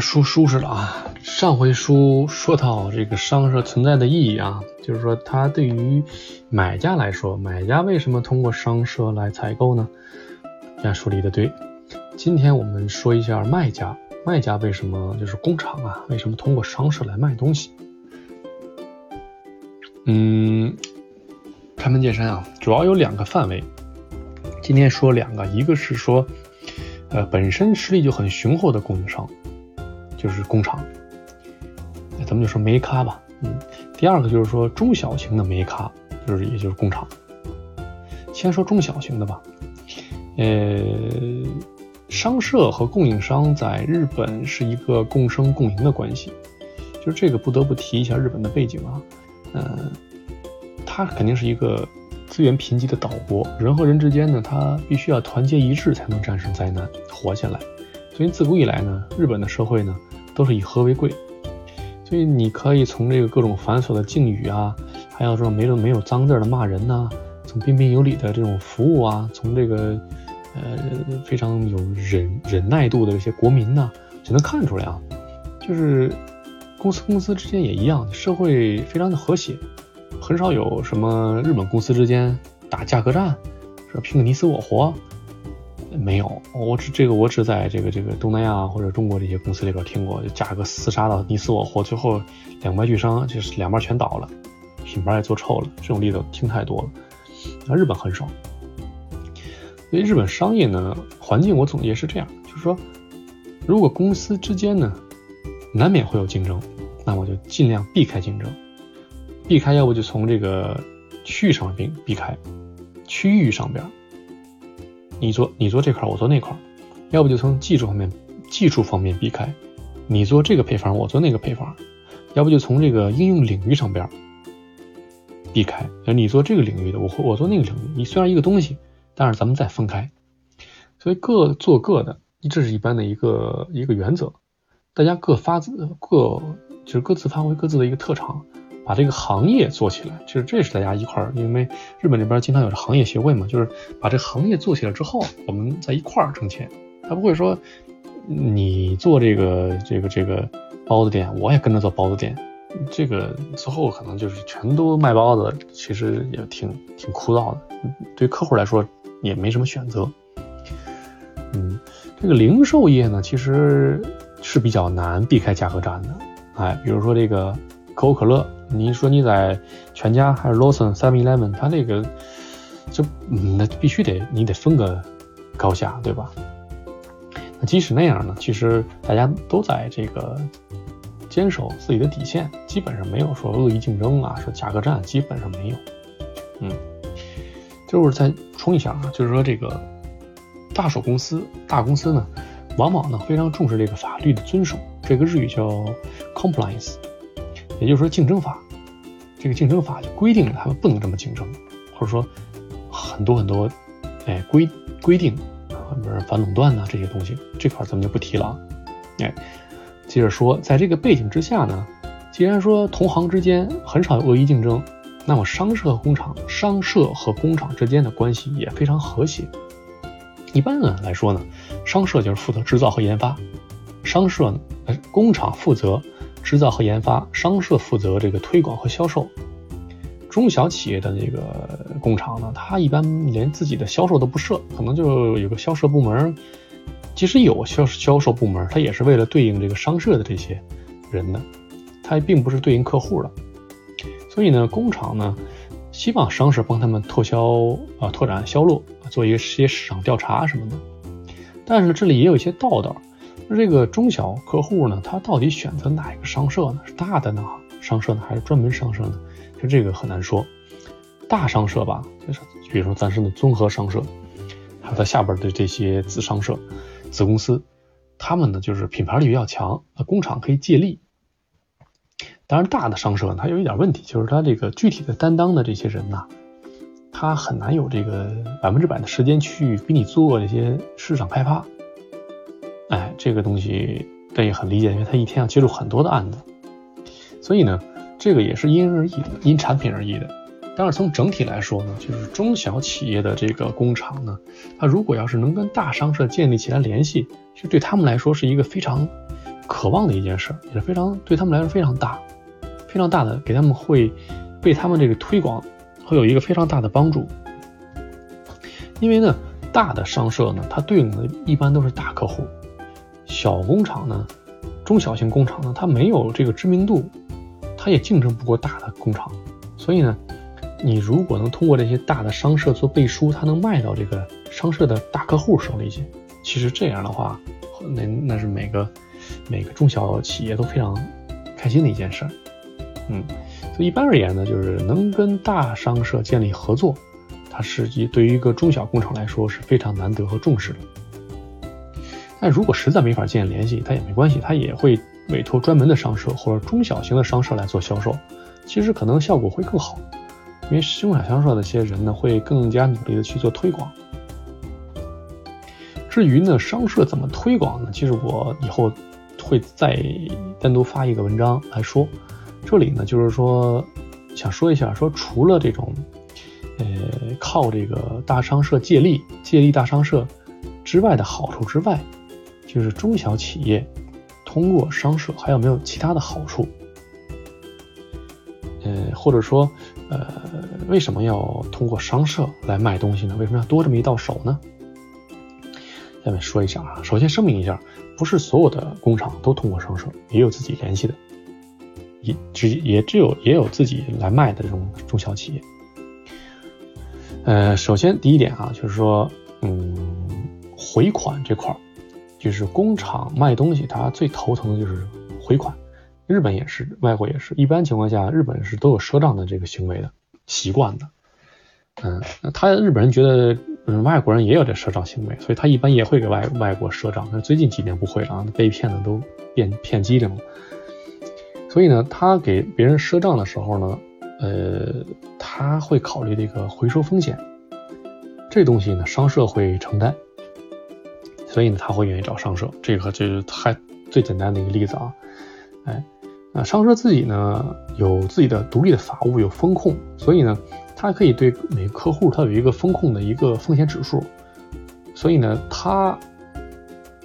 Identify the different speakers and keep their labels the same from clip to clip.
Speaker 1: 书舒适了啊！上回书说到这个商社存在的意义啊，就是说它对于买家来说，买家为什么通过商社来采购呢？这样说理的对。今天我们说一下卖家，卖家为什么就是工厂啊？为什么通过商社来卖东西？嗯，开门见山啊，主要有两个范围。今天说两个，一个是说，呃，本身实力就很雄厚的供应商。就是工厂，咱们就说煤咖吧，嗯，第二个就是说中小型的煤咖，就是也就是工厂。先说中小型的吧，呃，商社和供应商在日本是一个共生共赢的关系，就是这个不得不提一下日本的背景啊，嗯，它肯定是一个资源贫瘠的岛国，人和人之间呢，它必须要团结一致才能战胜灾难，活下来。所以自古以来呢，日本的社会呢。都是以和为贵，所以你可以从这个各种繁琐的敬语啊，还有这种没有没有脏字的骂人呐，从彬彬有礼的这种服务啊，从这个呃非常有忍忍耐度的这些国民呐，就能看出来啊，就是公司公司之间也一样，社会非常的和谐，很少有什么日本公司之间打价格战，说拼个你死我活。没有，我只这个我只在这个这个东南亚或者中国这些公司里边听过，价格厮杀到你死我活，最后两败俱伤，就是两边全倒了，品牌也做臭了，这种例子听太多了。那日本很少，所以日本商业呢环境我总结是这样，就是说，如果公司之间呢难免会有竞争，那我就尽量避开竞争，避开要不就从这个区域上避避开，区域上边。你做你做这块，我做那块，要不就从技术方面技术方面避开，你做这个配方，我做那个配方，要不就从这个应用领域上边避开，你做这个领域的，我我做那个领域，你虽然一个东西，但是咱们再分开，所以各做各的，这是一般的一个一个原则，大家各发自各就是各自发挥各自的一个特长。把这个行业做起来，其实这也是大家一块儿，因为日本这边经常有这行业协会嘛，就是把这行业做起来之后，我们在一块儿挣钱。他不会说你做这个这个这个包子店，我也跟着做包子店，这个最后可能就是全都卖包子，其实也挺挺枯燥的，对客户来说也没什么选择。嗯，这个零售业呢，其实是比较难避开价格战的，哎，比如说这个可口可乐。你说你在全家还是 Lawson、Seven Eleven，它那个就那必须得你得分个高下，对吧？那即使那样呢，其实大家都在这个坚守自己的底线，基本上没有说恶意竞争啊，说价格战基本上没有。嗯，就是再充一下啊，就是说这个大手公司、大公司呢，往往呢非常重视这个法律的遵守，这个日语叫 compliance。也就是说，竞争法，这个竞争法就规定了他们不能这么竞争，或者说很多很多，哎规规定啊，比如反垄断呐这些东西，这块咱们就不提了啊。哎，接着说，在这个背景之下呢，既然说同行之间很少有恶意竞争，那么商社和工厂、商社和工厂之间的关系也非常和谐。一般呢来说呢，商社就是负责制造和研发，商社呢，工厂负责。制造和研发，商社负责这个推广和销售。中小企业的那个工厂呢，它一般连自己的销售都不设，可能就有个销售部门。即使有销销售部门，它也是为了对应这个商社的这些人的，它并不是对应客户的。所以呢，工厂呢希望商社帮他们拓销啊，拓展销路，做一些市场调查什么的。但是这里也有一些道道。这个中小客户呢，他到底选择哪一个商社呢？是大的呢商社呢，还是专门商社呢？就这个很难说。大商社吧，就是比如说咱说的综合商社，还有它下边的这些子商社、子公司，他们呢就是品牌力比较强，那工厂可以借力。当然，大的商社呢它有一点问题，就是它这个具体的担当的这些人呐，他很难有这个百分之百的时间去给你做这些市场开发。哎，这个东西这也很理解，因为他一天要接触很多的案子，所以呢，这个也是因人而异的，因产品而异的。但是从整体来说呢，就是中小企业的这个工厂呢，它如果要是能跟大商社建立起来联系，其实对他们来说是一个非常渴望的一件事，也是非常对他们来说非常大、非常大的，给他们会被他们这个推广会有一个非常大的帮助。因为呢，大的商社呢，它对应的一般都是大客户；小工厂呢，中小型工厂呢，它没有这个知名度，它也竞争不过大的工厂。所以呢，你如果能通过这些大的商社做背书，它能卖到这个商社的大客户手里去。其实这样的话，那那是每个每个中小企业都非常开心的一件事儿，嗯，所以一般而言呢，就是能跟大商社建立合作，它是一对于一个中小工厂来说是非常难得和重视的。但如果实在没法建立联系，他也没关系，他也会委托专门的商社或者中小型的商社来做销售，其实可能效果会更好，因为中小商社的一些人呢会更加努力的去做推广。至于呢，商社怎么推广呢？其实我以后会再单独发一个文章来说。这里呢，就是说想说一下，说除了这种，呃，靠这个大商社借力、借力大商社之外的好处之外，就是中小企业通过商社还有没有其他的好处？呃，或者说，呃，为什么要通过商社来卖东西呢？为什么要多这么一道手呢？下面说一下啊，首先声明一下，不是所有的工厂都通过商社，也有自己联系的，也只也只有也有自己来卖的这种中小企业。呃，首先第一点啊，就是说，嗯，回款这块儿，就是工厂卖东西，他最头疼的就是回款。日本也是，外国也是，一般情况下，日本是都有赊账的这个行为的习惯的。嗯，他日本人觉得。嗯，外国人也有这赊账行为，所以他一般也会给外外国赊账。但最近几年不会了啊，被骗的都变骗机灵了。所以呢，他给别人赊账的时候呢，呃，他会考虑这个回收风险，这东西呢，商社会承担。所以呢，他会愿意找商社。这个就是太最简单的一个例子啊。哎，那商社自己呢，有自己的独立的法务，有风控，所以呢。它可以对每个客户，它有一个风控的一个风险指数，所以呢，它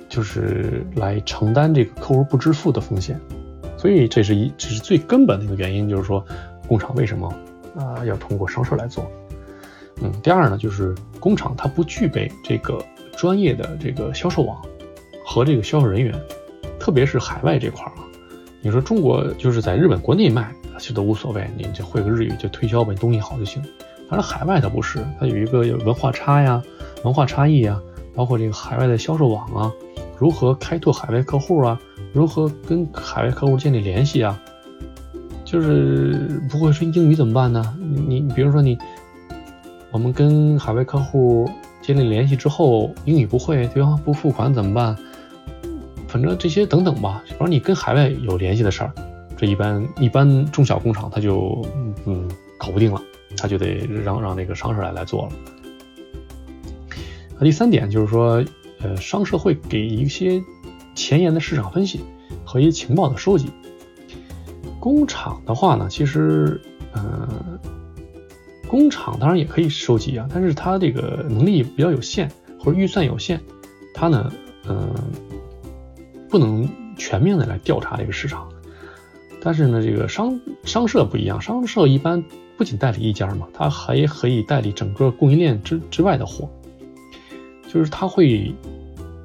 Speaker 1: 就是来承担这个客户不支付的风险，所以这是一这是最根本的一个原因，就是说工厂为什么啊要通过商社来做？嗯，第二呢，就是工厂它不具备这个专业的这个销售网和这个销售人员，特别是海外这块儿啊，你说中国就是在日本国内卖。其实都无所谓，你就会个日语就推销呗，东西好就行。反正海外它不是，它有一个文化差呀、文化差异呀，包括这个海外的销售网啊，如何开拓海外客户啊，如何跟海外客户建立联系啊，就是不会说英语怎么办呢？你你比如说你，我们跟海外客户建立联系之后，英语不会，对方不付款怎么办？反正这些等等吧，反正你跟海外有联系的事儿。这一般一般中小工厂他就嗯搞不定了，他就得让让那个商社来来做了。那第三点就是说，呃，商社会给一些前沿的市场分析和一些情报的收集。工厂的话呢，其实嗯，工厂当然也可以收集啊，但是它这个能力比较有限或者预算有限，它呢嗯不能全面的来调查这个市场。但是呢，这个商商社不一样，商社一般不仅代理一家嘛，它还可以代理整个供应链之之外的货，就是它会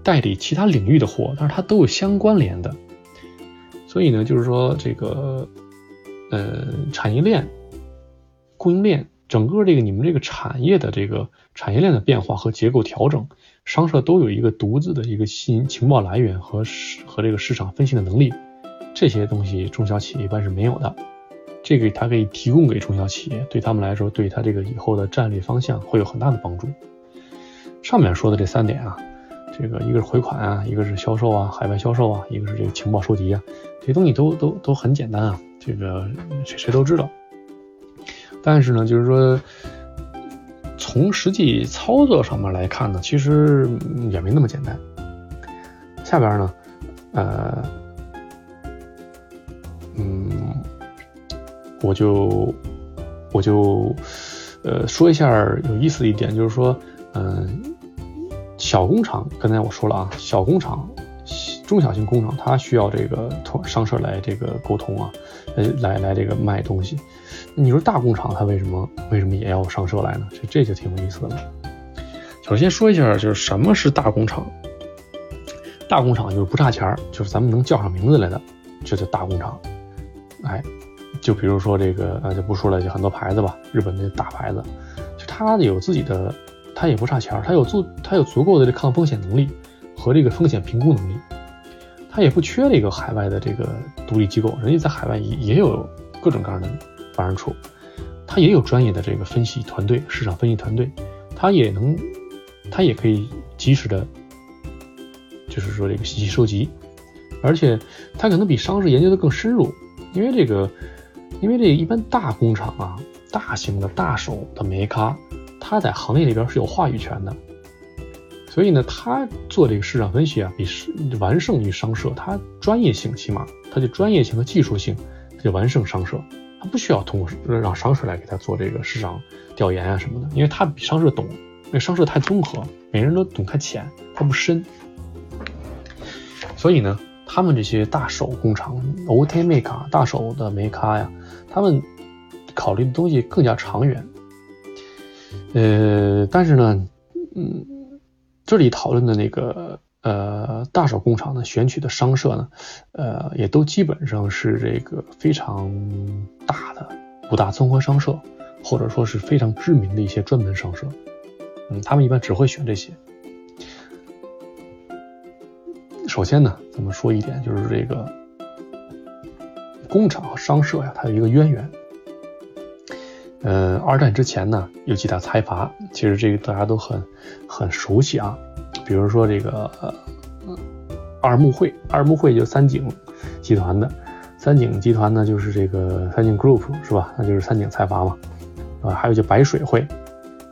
Speaker 1: 代理其他领域的货，但是它都有相关联的。所以呢，就是说这个呃产业链、供应链，整个这个你们这个产业的这个产业链的变化和结构调整，商社都有一个独自的一个信情报来源和市和这个市场分析的能力。这些东西中小企业一般是没有的，这个它可以提供给中小企业，对他们来说，对他这个以后的战略方向会有很大的帮助。上面说的这三点啊，这个一个是回款啊，一个是销售啊，海外销售啊，一个是这个情报收集啊，这些东西都都都很简单啊，这个谁谁都知道。但是呢，就是说从实际操作上面来看呢，其实也没那么简单。下边呢，呃。嗯，我就我就呃说一下有意思的一点，就是说，嗯，小工厂刚才我说了啊，小工厂、中小型工厂，它需要这个同商社来这个沟通啊，呃，来来这个卖东西。你说大工厂它为什么为什么也要上社来呢？这这就挺有意思的了。首先说一下，就是什么是大工厂？大工厂就是不差钱儿，就是咱们能叫上名字来的，就叫大工厂。哎，就比如说这个，呃，就不说了，就很多牌子吧，日本的大牌子，就它有自己的，它也不差钱儿，它有足，它有足够的这抗风险能力和这个风险评估能力，他也不缺这个海外的这个独立机构，人家在海外也也有各种各样的办事处，他也有专业的这个分析团队、市场分析团队，他也能，他也可以及时的，就是说这个信息收集，而且他可能比商事研究的更深入。因为这个，因为这一般大工厂啊，大型的大手的煤咖，他在行业里边是有话语权的，所以呢，他做这个市场分析啊，比完胜于商社，他专业性起码，他的专业性和技术性，他就完胜商社，他不需要通过让商社来给他做这个市场调研啊什么的，因为他比商社懂，因为商社太综合，每人都懂太浅，他不深，所以呢。他们这些大手工厂，O T M 卡大手的煤咖呀，他们考虑的东西更加长远。呃，但是呢，嗯，这里讨论的那个呃大手工厂呢，选取的商社呢，呃，也都基本上是这个非常大的五大综合商社，或者说是非常知名的一些专门商社。嗯，他们一般只会选这些。首先呢，咱们说一点，就是这个工厂和商社呀，它有一个渊源。呃，二战之前呢，有几大财阀，其实这个大家都很很熟悉啊。比如说这个二木会，二木会就三井集团的，三井集团呢就是这个三井 Group 是吧？那就是三井财阀嘛，啊，还有就白水会，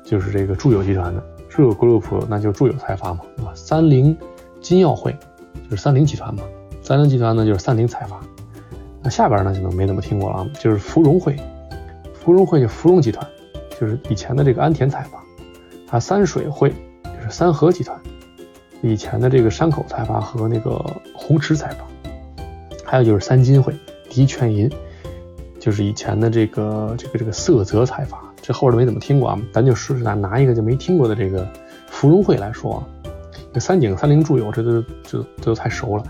Speaker 1: 就是这个住友集团的，住友 Group 那就是住友财阀嘛，对吧？三菱金耀会。就是三菱集团嘛，三菱集团呢就是三菱财阀，那下边呢就能没怎么听过了啊，就是芙蓉会，芙蓉会就芙蓉集团，就是以前的这个安田财阀，啊三水会，就是三和集团，以前的这个山口财阀和那个红池财阀，还有就是三金会，迪泉银，就是以前的这个这个这个色泽财阀，这后边没怎么听过啊，咱就说拿拿一个就没听过的这个芙蓉会来说啊。这三井、三菱住友，这都这都太熟了。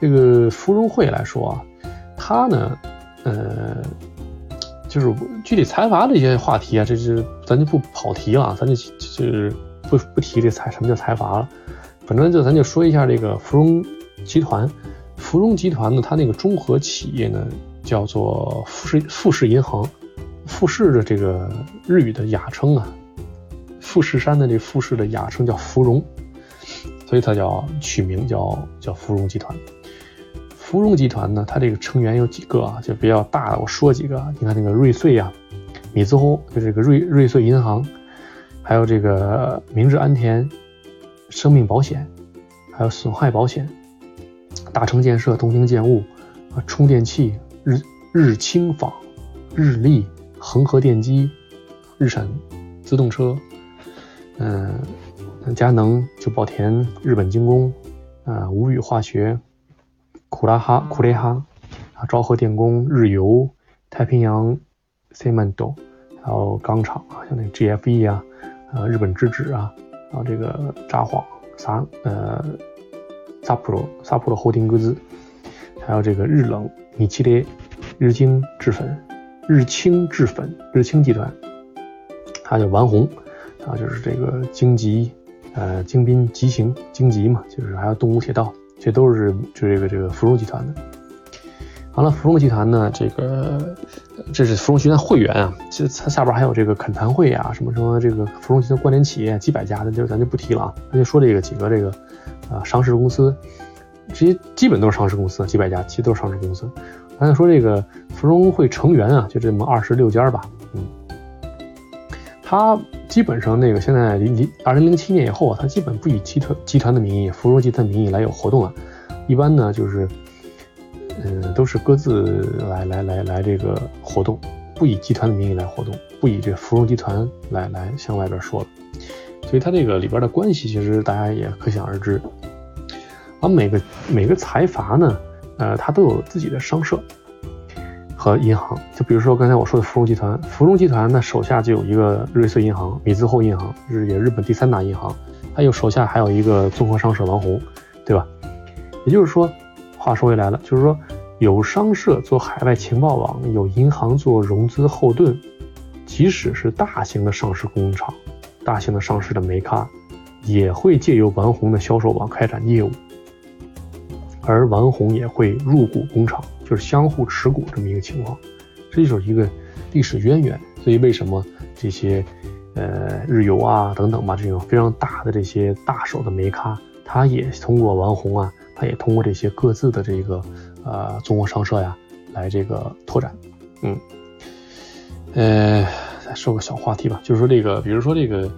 Speaker 1: 这个芙蓉会来说啊，它呢，呃，就是具体财阀这些话题啊，这是咱就不跑题了，咱就就是不不提这财什么叫财阀了。反正就咱就说一下这个芙蓉集团。芙蓉集团呢，它那个综合企业呢，叫做富士富士银行。富士的这个日语的雅称啊，富士山的这富士的雅称叫芙蓉。所以它叫取名叫叫芙蓉集团。芙蓉集团呢，它这个成员有几个啊？就比较大的，我说几个。你看那个瑞穗呀，米兹欧，就这个瑞瑞穗银行，还有这个明治安田生命保险，还有损害保险，大成建设、东京建物啊，充电器、日日清纺、日立、恒河电机、日产自动车，嗯。佳能、就宝田、日本精工，啊，无语化学、库拉哈、库雷哈，啊，昭和电工、日游、太平洋、Cemento，还有钢厂啊，像那个 GFE 啊，啊，日本制纸啊，然后这个札幌、萨呃萨普罗、萨普罗后丁格兹，还有这个日冷、米其列、日经制粉、日清制粉、日清集团，还有丸红，啊，就是这个京吉。呃，京滨急行、京吉嘛，就是还有东武铁道，这都是就这个这个芙蓉集团的。完了，芙蓉集团呢，这个这是芙蓉集团会员啊，其实它下边还有这个恳谈会啊，什么什么这个芙蓉集团关联企业几百家的，就咱就不提了啊，咱就说这个几个这个啊上市公司，这些基本都是上市公司，几百家其实都是上市公司。咱就说这个芙蓉会成员啊，就这么二十六家吧，他。基本上那个现在零零二零零七年以后啊，他基本不以集团集团的名义、芙蓉集团名义来有活动了。一般呢就是，嗯，都是各自来来来来这个活动，不以集团的名义来活动，不以这芙蓉集团来来向外边说了。所以他这个里边的关系，其实大家也可想而知。而每个每个财阀呢，呃，他都有自己的商社和银行。就比如说刚才我说的芙蓉集团，芙蓉集团呢手下就有一个瑞穗银行、米兹厚银行，日也日本第三大银行，它有手下还有一个综合商社王红，对吧？也就是说，话说回来了，就是说有商社做海外情报网，有银行做融资后盾，即使是大型的上市工厂、大型的上市的煤咖，也会借由王红的销售网开展业务。而王红也会入股工厂，就是相互持股这么一个情况，这就是一个历史渊源。所以为什么这些呃日游啊等等吧，这种非常大的这些大手的煤咖，他也通过王红啊，他也通过这些各自的这个呃中国商社呀来这个拓展。嗯，呃，再说个小话题吧，就是说这个，比如说这个。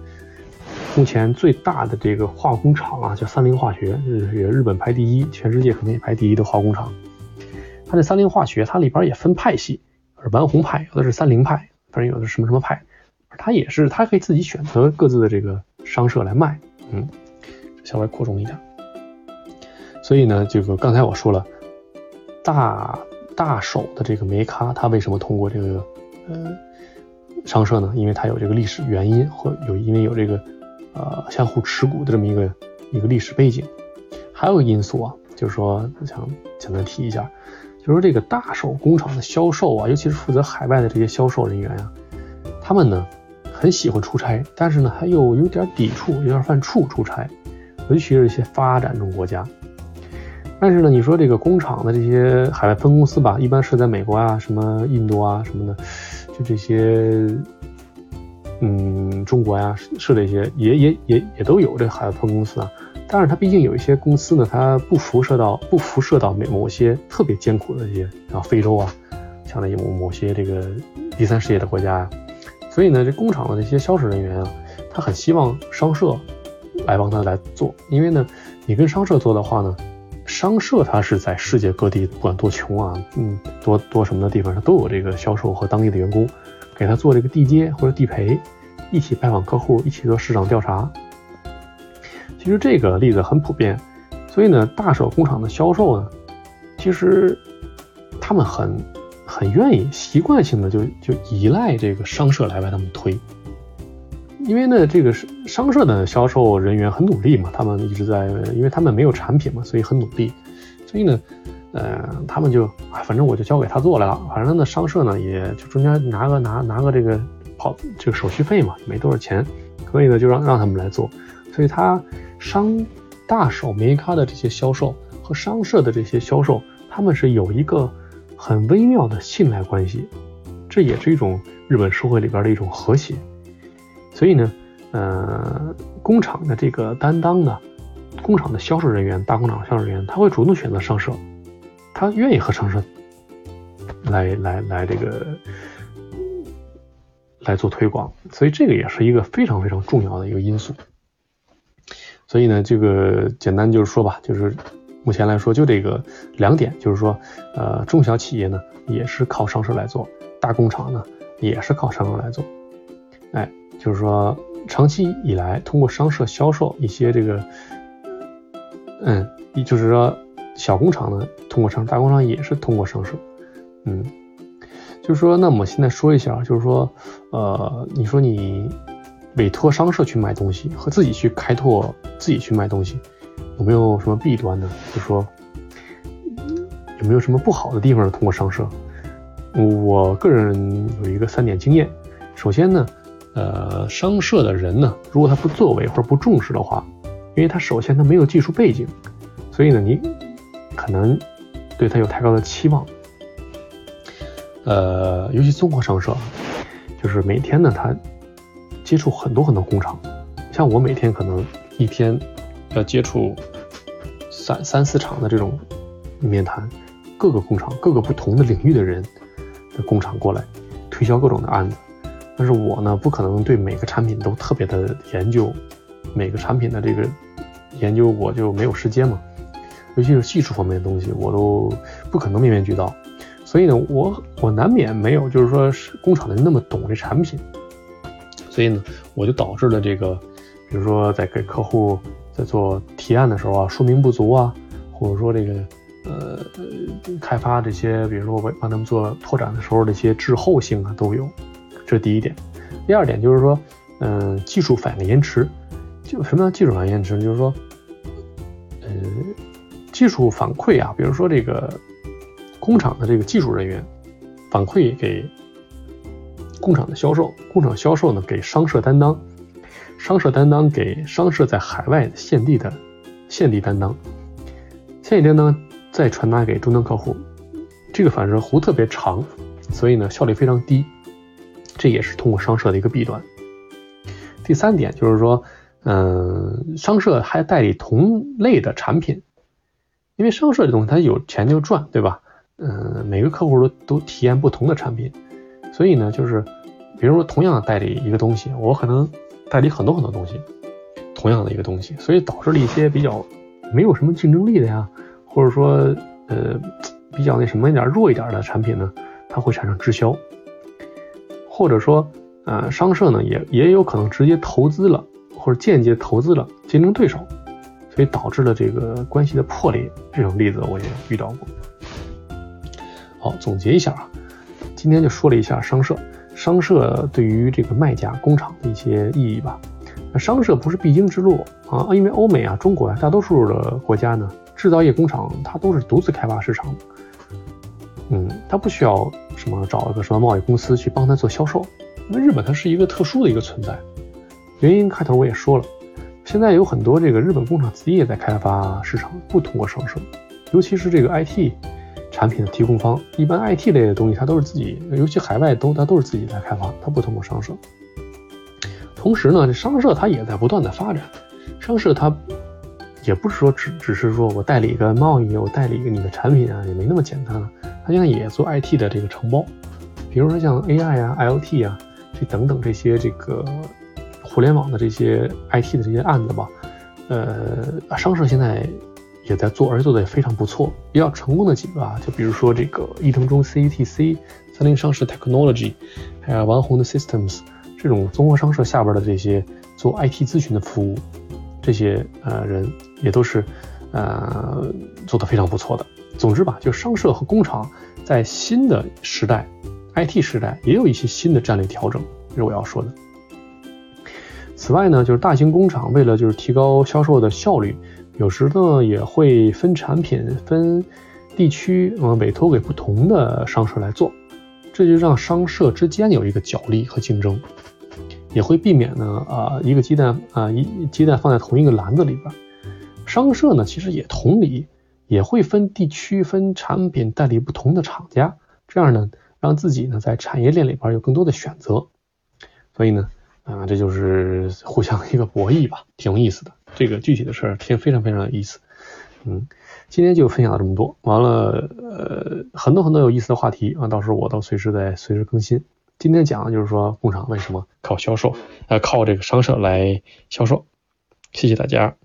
Speaker 1: 目前最大的这个化工厂啊，叫三菱化学，日日本排第一，全世界可能也排第一的化工厂。它这三菱化学，它里边也分派系，是丸红派，有的是三菱派，反正有的是什么什么派。它也是，它可以自己选择各自的这个商社来卖，嗯，稍微扩充一点。所以呢，这个刚才我说了，大大手的这个梅咖，它为什么通过这个呃商社呢？因为它有这个历史原因，或有因为有这个。呃，相互持股的这么一个一个历史背景，还有个因素啊，就是说想简单提一下，就是这个大手工厂的销售啊，尤其是负责海外的这些销售人员啊，他们呢很喜欢出差，但是呢还有有点抵触，有点犯怵出差，尤其是一些发展中国家。但是呢，你说这个工厂的这些海外分公司吧，一般是在美国啊、什么印度啊什么的，就这些。嗯，中国呀，是这些，也也也也都有这海外分公司啊。但是它毕竟有一些公司呢，它不辐射到不辐射到某某些特别艰苦的一些啊，非洲啊，像那某某些这个第三世界的国家呀。所以呢，这工厂的这些销售人员啊，他很希望商社来帮他来做，因为呢，你跟商社做的话呢，商社它是在世界各地，不管多穷啊，嗯，多多什么的地方，它都有这个销售和当地的员工。给他做这个地接或者地陪，一起拜访客户，一起做市场调查。其实这个例子很普遍，所以呢，大手工厂的销售呢，其实他们很很愿意习惯性的就就依赖这个商社来为他们推，因为呢，这个商社的销售人员很努力嘛，他们一直在，因为他们没有产品嘛，所以很努力，所以呢。呃，他们就啊，反正我就交给他做来了。反正呢，商社呢，也就中间拿个拿拿个这个跑这个手续费嘛，没多少钱，所以呢，就让让他们来做。所以他商大手煤咖的这些销售和商社的这些销售，他们是有一个很微妙的信赖关系，这也是一种日本社会里边的一种和谐。所以呢，呃，工厂的这个担当呢，工厂的销售人员，大工厂销售人员，他会主动选择商社。他愿意和商社来来来这个来做推广，所以这个也是一个非常非常重要的一个因素。所以呢，这个简单就是说吧，就是目前来说就这个两点，就是说，呃，中小企业呢也是靠商社来做，大工厂呢也是靠商社来做。哎，就是说长期以来通过商社销售一些这个，嗯，就是说。小工厂呢，通过商大工厂也是通过商社，嗯，就是说，那我们现在说一下，就是说，呃，你说你委托商社去卖东西和自己去开拓、自己去卖东西，有没有什么弊端呢？就说有没有什么不好的地方？通过商社，我个人有一个三点经验。首先呢，呃，商社的人呢，如果他不作为或者不重视的话，因为他首先他没有技术背景，所以呢，你。可能对他有太高的期望，呃，尤其综合商社，就是每天呢，他接触很多很多工厂，像我每天可能一天要接触三三四场的这种面谈，各个工厂、各个不同的领域的人的工厂过来推销各种的案子，但是我呢，不可能对每个产品都特别的研究，每个产品的这个研究我就没有时间嘛。尤其是技术方面的东西，我都不可能面面俱到，所以呢，我我难免没有，就是说是工厂的人那么懂这产品，所以呢，我就导致了这个，比如说在给客户在做提案的时候啊，说明不足啊，或者说这个呃开发这些，比如说我帮他们做拓展的时候，这些滞后性啊都有，这是第一点。第二点就是说，嗯，技术反应延迟，就什么叫技术反应延迟？就是说，呃，技术反馈啊，比如说这个工厂的这个技术人员反馈给工厂的销售，工厂销售呢给商社担当，商社担当给商社在海外现地的现地担当，现地担当再传达给终端客户，这个反射弧特别长，所以呢效率非常低。这也是通过商社的一个弊端。第三点就是说，嗯，商社还代理同类的产品，因为商社这东西它有钱就赚，对吧？嗯，每个客户都都体验不同的产品，所以呢，就是比如说同样代理一个东西，我可能代理很多很多东西，同样的一个东西，所以导致了一些比较没有什么竞争力的呀，或者说呃比较那什么一点弱一点的产品呢，它会产生滞销。或者说，呃，商社呢也也有可能直接投资了，或者间接投资了竞争对手，所以导致了这个关系的破裂。这种例子我也遇到过。好，总结一下啊，今天就说了一下商社，商社对于这个卖家工厂的一些意义吧。商社不是必经之路啊，因为欧美啊、中国啊，大多数的国家呢，制造业工厂它都是独自开发市场。嗯，它不需要什么找一个什么贸易公司去帮他做销售，因为日本它是一个特殊的一个存在。原因开头我也说了，现在有很多这个日本工厂自己也在开发市场，不通过商社，尤其是这个 IT 产品的提供方，一般 IT 类的东西它都是自己，尤其海外都它都是自己在开发，它不通过商社。同时呢，这商社它也在不断的发展，商社它也不是说只只是说我代理一个贸易，我代理一个你的产品啊，也没那么简单了。它现在也做 IT 的这个承包，比如说像 AI 啊、IoT 啊这等等这些这个互联网的这些 IT 的这些案子吧，呃，商社现在也在做，而且做的也非常不错。比较成功的几个啊，就比如说这个易腾中 CETC、三菱商事 Technology，还有王宏的 Systems 这种综合商社下边的这些做 IT 咨询的服务，这些呃人也都是呃做的非常不错的。总之吧，就商社和工厂在新的时代，IT 时代也有一些新的战略调整，这是我要说的。此外呢，就是大型工厂为了就是提高销售的效率，有时呢也会分产品、分地区，嗯，委托给不同的商社来做，这就让商社之间有一个角力和竞争，也会避免呢啊一个鸡蛋啊一鸡蛋放在同一个篮子里边。商社呢其实也同理。也会分地区、分产品代理不同的厂家，这样呢，让自己呢在产业链里边有更多的选择。所以呢，啊，这就是互相一个博弈吧，挺有意思的。这个具体的事儿，听非常非常有意思。嗯，今天就分享了这么多，完了，呃，很多很多有意思的话题啊，到时候我都随时在随时更新。今天讲的就是说，工厂为什么靠销售，呃，靠这个商社来销售。谢谢大家。